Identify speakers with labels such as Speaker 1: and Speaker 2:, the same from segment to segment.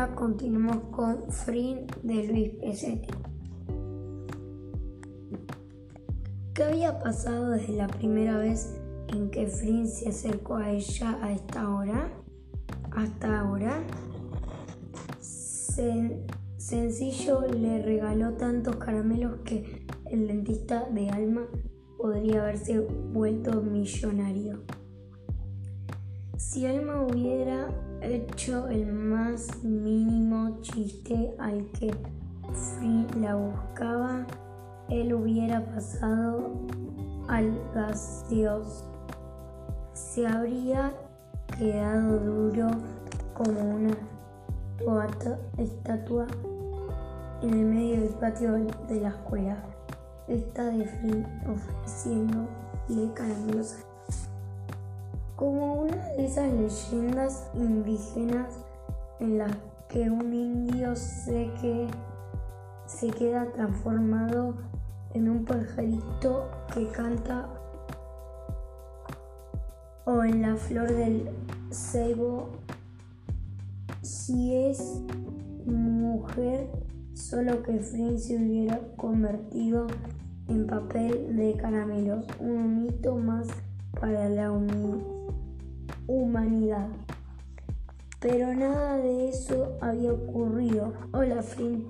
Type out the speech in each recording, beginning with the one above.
Speaker 1: ahora continuamos con Frin de Luis Pesetti. ¿Qué había pasado desde la primera vez en que Frin se acercó a ella a esta hora? Hasta ahora. sencillo le regaló tantos caramelos que el dentista de Alma podría haberse vuelto millonario. Si Alma hubiera hecho el más mínimo chiste al que Free la buscaba, él hubiera pasado al gaseoso. Se habría quedado duro como una estatua en el medio del patio de la escuela. Está ofreciéndole caramelos como una de esas leyendas indígenas en las que un indio se, que, se queda transformado en un pajarito que canta o en la flor del ceibo. Si es mujer solo que Flynn se hubiera convertido en papel de caramelos un mito más para la humanidad humanidad. Pero nada de eso había ocurrido. Hola, Flynn.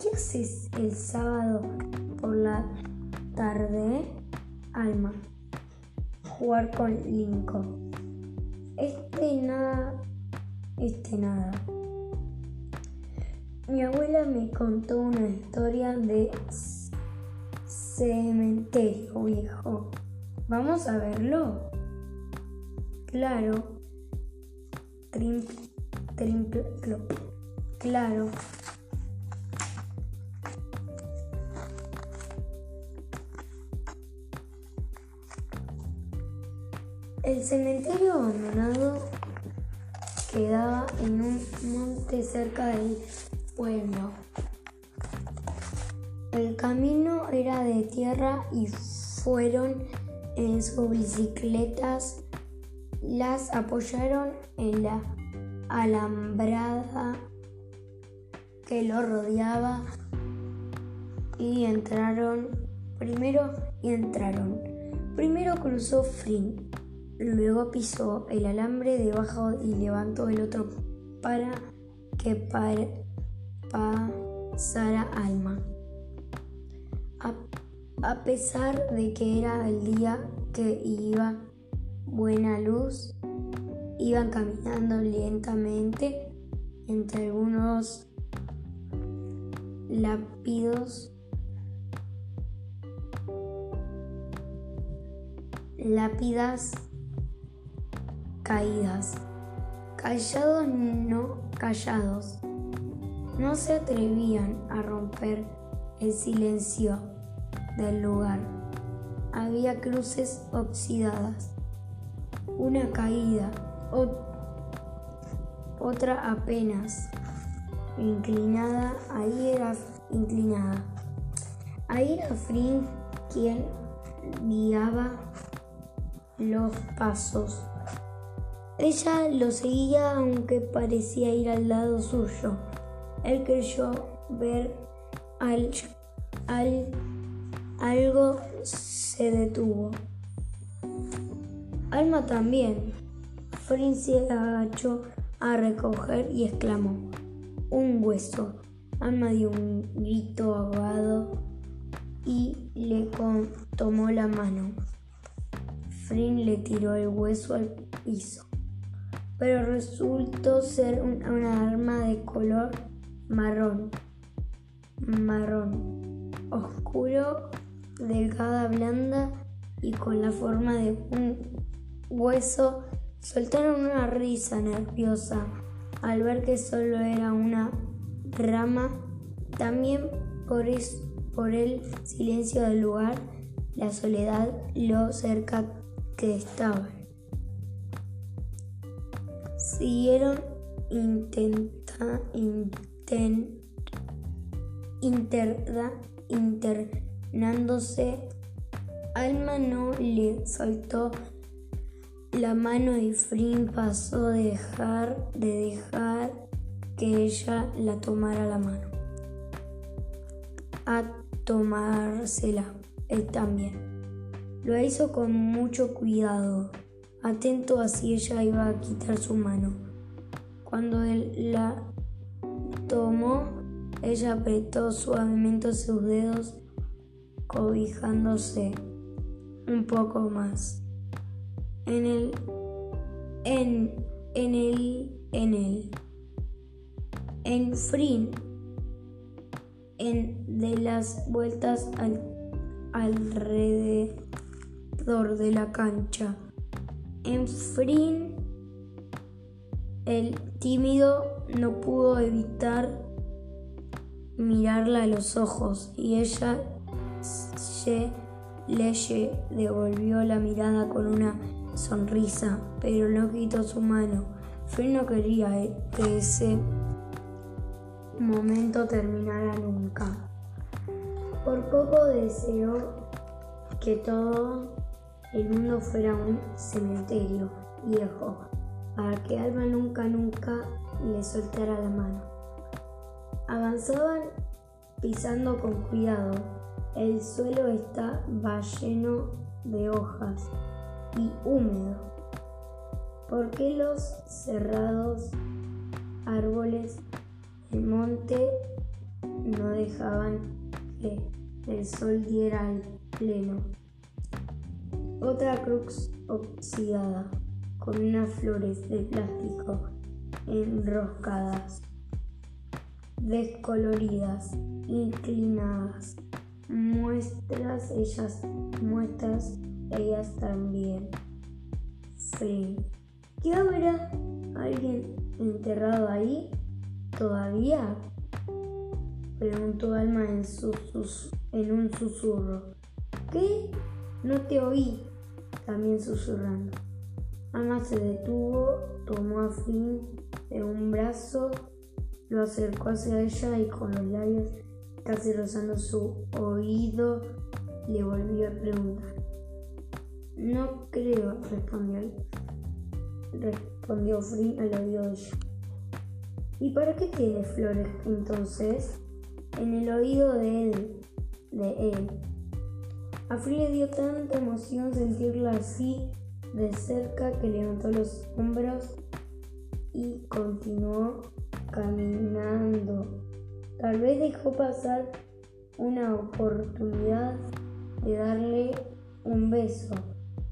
Speaker 1: ¿Qué haces el sábado por la tarde? Alma. Jugar con Lincoln. Este nada. Este nada. Mi abuela me contó una historia de cementerio viejo. ¿Vamos a verlo? Claro. Triple, Claro. El cementerio abandonado quedaba en un monte cerca del pueblo. El camino era de tierra y fueron en sus bicicletas las apoyaron en la alambrada que lo rodeaba y entraron primero y entraron. Primero cruzó Flynn, luego pisó el alambre debajo y levantó el otro para que pasara Alma. a pesar de que era el día que iba buena luz, iban caminando lentamente entre algunos lápidos lápidas caídas. Callados no callados. No se atrevían a romper el silencio del lugar. Había cruces oxidadas una caída, otra apenas inclinada, ahí era inclinada. Ahí era Frin quien guiaba los pasos. Ella lo seguía aunque parecía ir al lado suyo. Él creyó ver al, al algo se detuvo. Alma también. Frin se agachó a recoger y exclamó, un hueso. Alma dio un grito ahogado y le tomó la mano. Frin le tiró el hueso al piso, pero resultó ser una arma de color marrón, marrón, oscuro, delgada, blanda y con la forma de un Hueso soltaron una risa nerviosa al ver que solo era una rama. También por, el silencio del lugar, la soledad, lo cerca que estaban. Siguieron intenta, internándose. Alma no le soltó la mano de Frin pasó de dejar, de dejar que ella la tomara la mano. A tomársela él también. Lo hizo con mucho cuidado, atento a si ella iba a quitar su mano. Cuando él la tomó, ella apretó suavemente sus dedos, cobijándose un poco más. En el, en, en el, en el, en Frin, en de las vueltas al, alrededor de la cancha. En Frin, el tímido no pudo evitar mirarla a los ojos y ella se le devolvió la mirada con una sonrisa, pero no quitó su mano. Fred no quería eh, que ese momento terminara nunca. Por poco deseó que todo el mundo fuera un cementerio viejo, para que Alma nunca, nunca le soltara la mano. Avanzaban pisando con cuidado. El suelo estaba lleno de hojas y húmedo. porque los cerrados árboles del monte no dejaban que el sol diera al pleno? Otra cruz oxidada con unas flores de plástico enroscadas descoloridas, inclinadas, muestras ellas, muestras ellas también. Free. ¿Qué habrá alguien enterrado ahí todavía? Preguntó Alma en, en un susurro. ¿Qué? No te oí, también susurrando. Alma se detuvo, tomó a Flynn de un brazo lo acercó hacia ella y con los labios casi rozando su oído le volvió a preguntar. No creo, respondió, respondió Free al oído de. ¿Y para qué tiene flores entonces? En el oído de él, de él. A Free le dio tanta emoción sentirla así de cerca que levantó los hombros y continuó caminando. Tal vez dejó pasar una oportunidad de darle un beso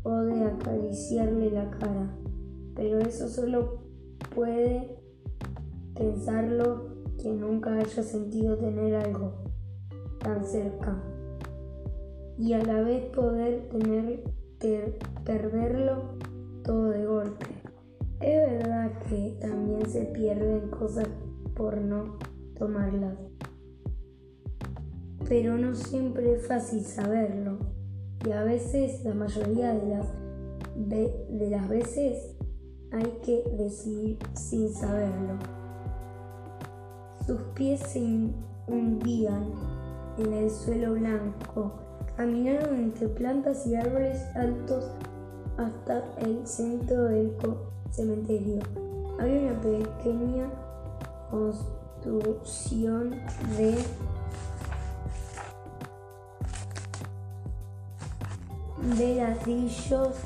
Speaker 1: o de acariciarle la cara, pero eso solo puede pensarlo que nunca haya sentido tener algo tan cerca y a la vez poder tener perderlo todo de golpe. Es verdad que también se pierden cosas por no tomarlas, pero no siempre es fácil saberlo y a veces, la mayoría de las, de, las veces, hay que decidir sin saberlo. Sus pies se hundían en el suelo blanco, caminaron entre plantas y árboles altos hasta el centro del cementerio. Había una pequeña construcción de de ladrillos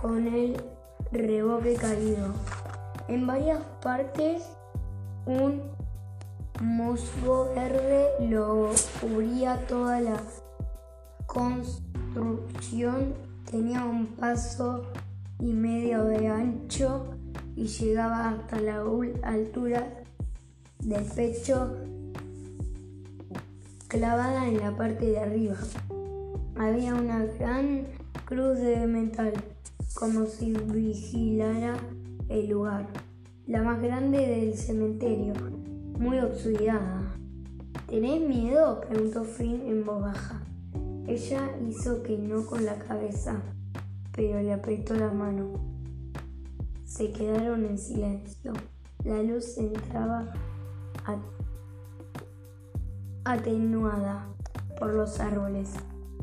Speaker 1: con el reboque caído. En varias partes un musgo verde lo cubría toda la construcción. Tenía un paso y medio de ancho y llegaba hasta la altura del pecho clavada en la parte de arriba. Había una gran cruz de metal, como si vigilara el lugar, la más grande del cementerio, muy oxidada. ¿Tenés miedo? preguntó Finn en voz baja. Ella hizo que no con la cabeza pero le apretó la mano. Se quedaron en silencio. La luz entraba atenuada por los árboles,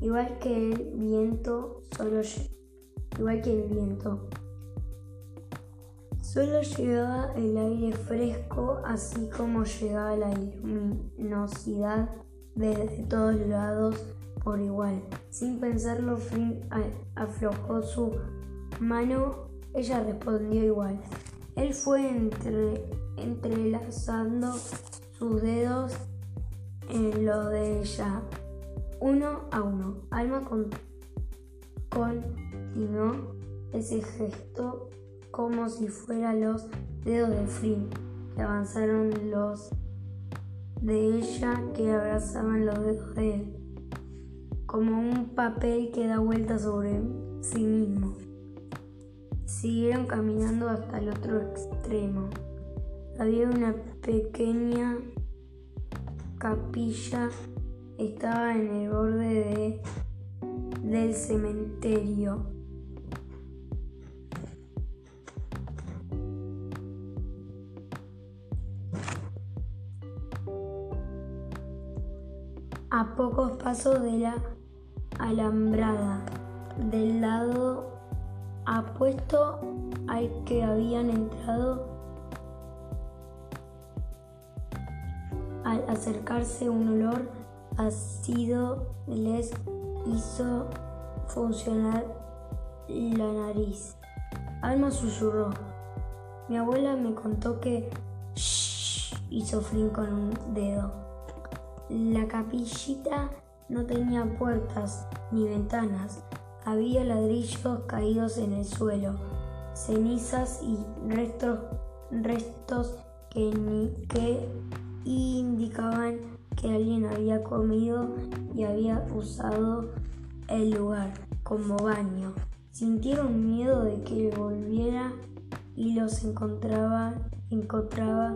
Speaker 1: igual que el viento, solo igual que el viento. Solo llegaba el aire fresco, así como llegaba la luminosidad desde todos lados por igual. Sin pensarlo, Flynn aflojó su mano. Ella respondió igual. Él fue entre, entrelazando sus dedos en lo de ella, uno a uno. Alma con, continuó ese gesto como si fueran los dedos de Flynn, que avanzaron los de ella que abrazaban los dedos de él, como un papel que da vuelta sobre sí mismo. Siguieron caminando hasta el otro extremo. Había una pequeña capilla, estaba en el borde de, del cementerio. a pocos pasos de la alambrada. Del lado apuesto al que habían entrado, al acercarse un olor ácido les hizo funcionar la nariz. Alma susurró. Mi abuela me contó que shh, hizo Flynn con un dedo. La capillita no tenía puertas ni ventanas, había ladrillos caídos en el suelo, cenizas y restos, restos que, que indicaban que alguien había comido y había usado el lugar como baño. Sintieron miedo de que volviera y los encontraba, encontraba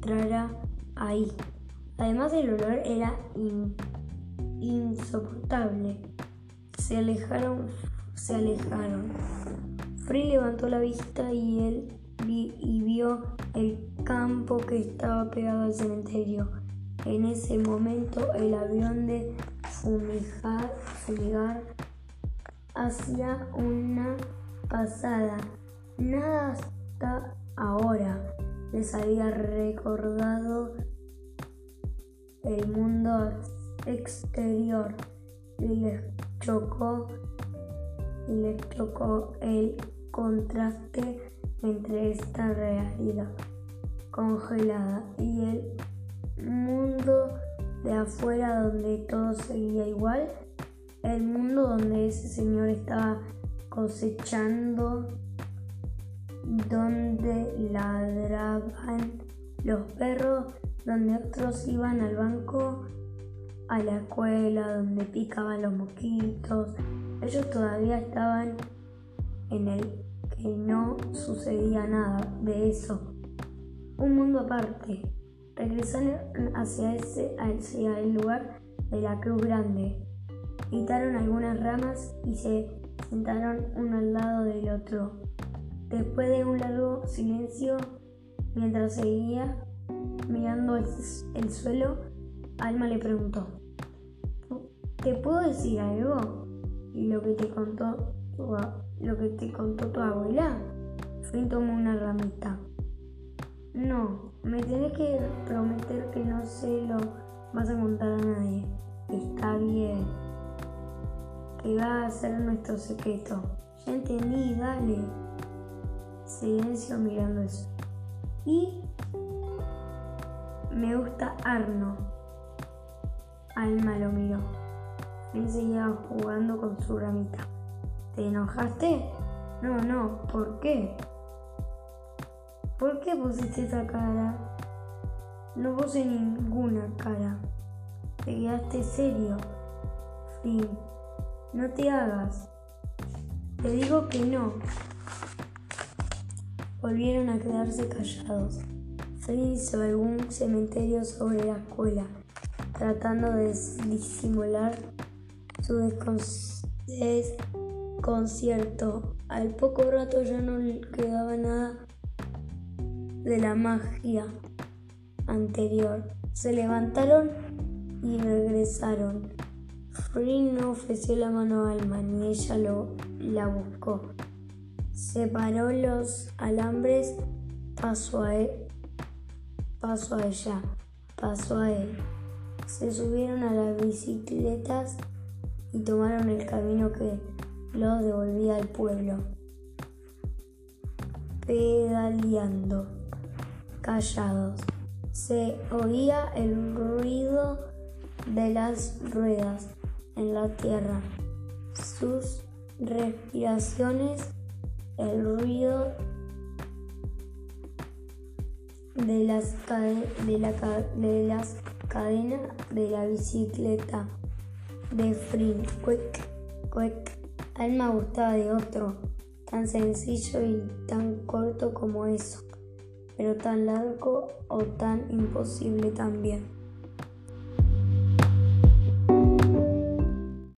Speaker 1: trara ahí. Además el olor era insoportable. Se alejaron, se alejaron. Free levantó la vista y él y vio el campo que estaba pegado al cementerio. En ese momento el avión de fumigar, fumigar hacía una pasada. Nada hasta ahora les había recordado el mundo exterior y les chocó y les chocó el contraste entre esta realidad congelada y el mundo de afuera donde todo seguía igual, el mundo donde ese señor estaba cosechando, donde ladraban los perros donde otros iban al banco, a la escuela, donde picaban los mosquitos. Ellos todavía estaban en el que no sucedía nada de eso. Un mundo aparte. Regresaron hacia, ese, hacia el lugar de la cruz grande. Quitaron algunas ramas y se sentaron uno al lado del otro. Después de un largo silencio, mientras seguía Mirando el, suelo, Alma le preguntó, ¿te puedo decir algo? ¿Y lo que te contó tu, lo que te contó tu abuela? Flynn tomó una ramita. No, me tenés que prometer que no se lo vas a contar a nadie. Está bien. Que va a ser nuestro secreto. Ya entendí, dale. Silencio mirando eso. Y me gusta Arno. Alma lo miró. Él seguía jugando con su ramita. ¿Te enojaste? No, no, ¿por qué? ¿Por qué pusiste esa cara? No puse ninguna cara. Te quedaste serio. Fin. No te hagas. Te digo que no. Volvieron a quedarse callados hizo algún cementerio sobre la escuela, tratando de disimular su desconcierto. Al poco rato ya no quedaba nada de la magia anterior. Se levantaron y regresaron. Free no ofreció la mano a Alma, ni ella lo, la buscó. Separó los alambres, pasó a él, pasó a ella, pasó a él. Se subieron a las bicicletas y tomaron el camino que los devolvía al pueblo. Pedaleando, callados, se oía el ruido de las ruedas en la tierra, sus respiraciones, el ruido de las, de la, de las cadenas de la bicicleta. De Frin. Quick, quick. Alma gustaba de otro, tan sencillo y tan corto como eso, pero tan largo o tan imposible también.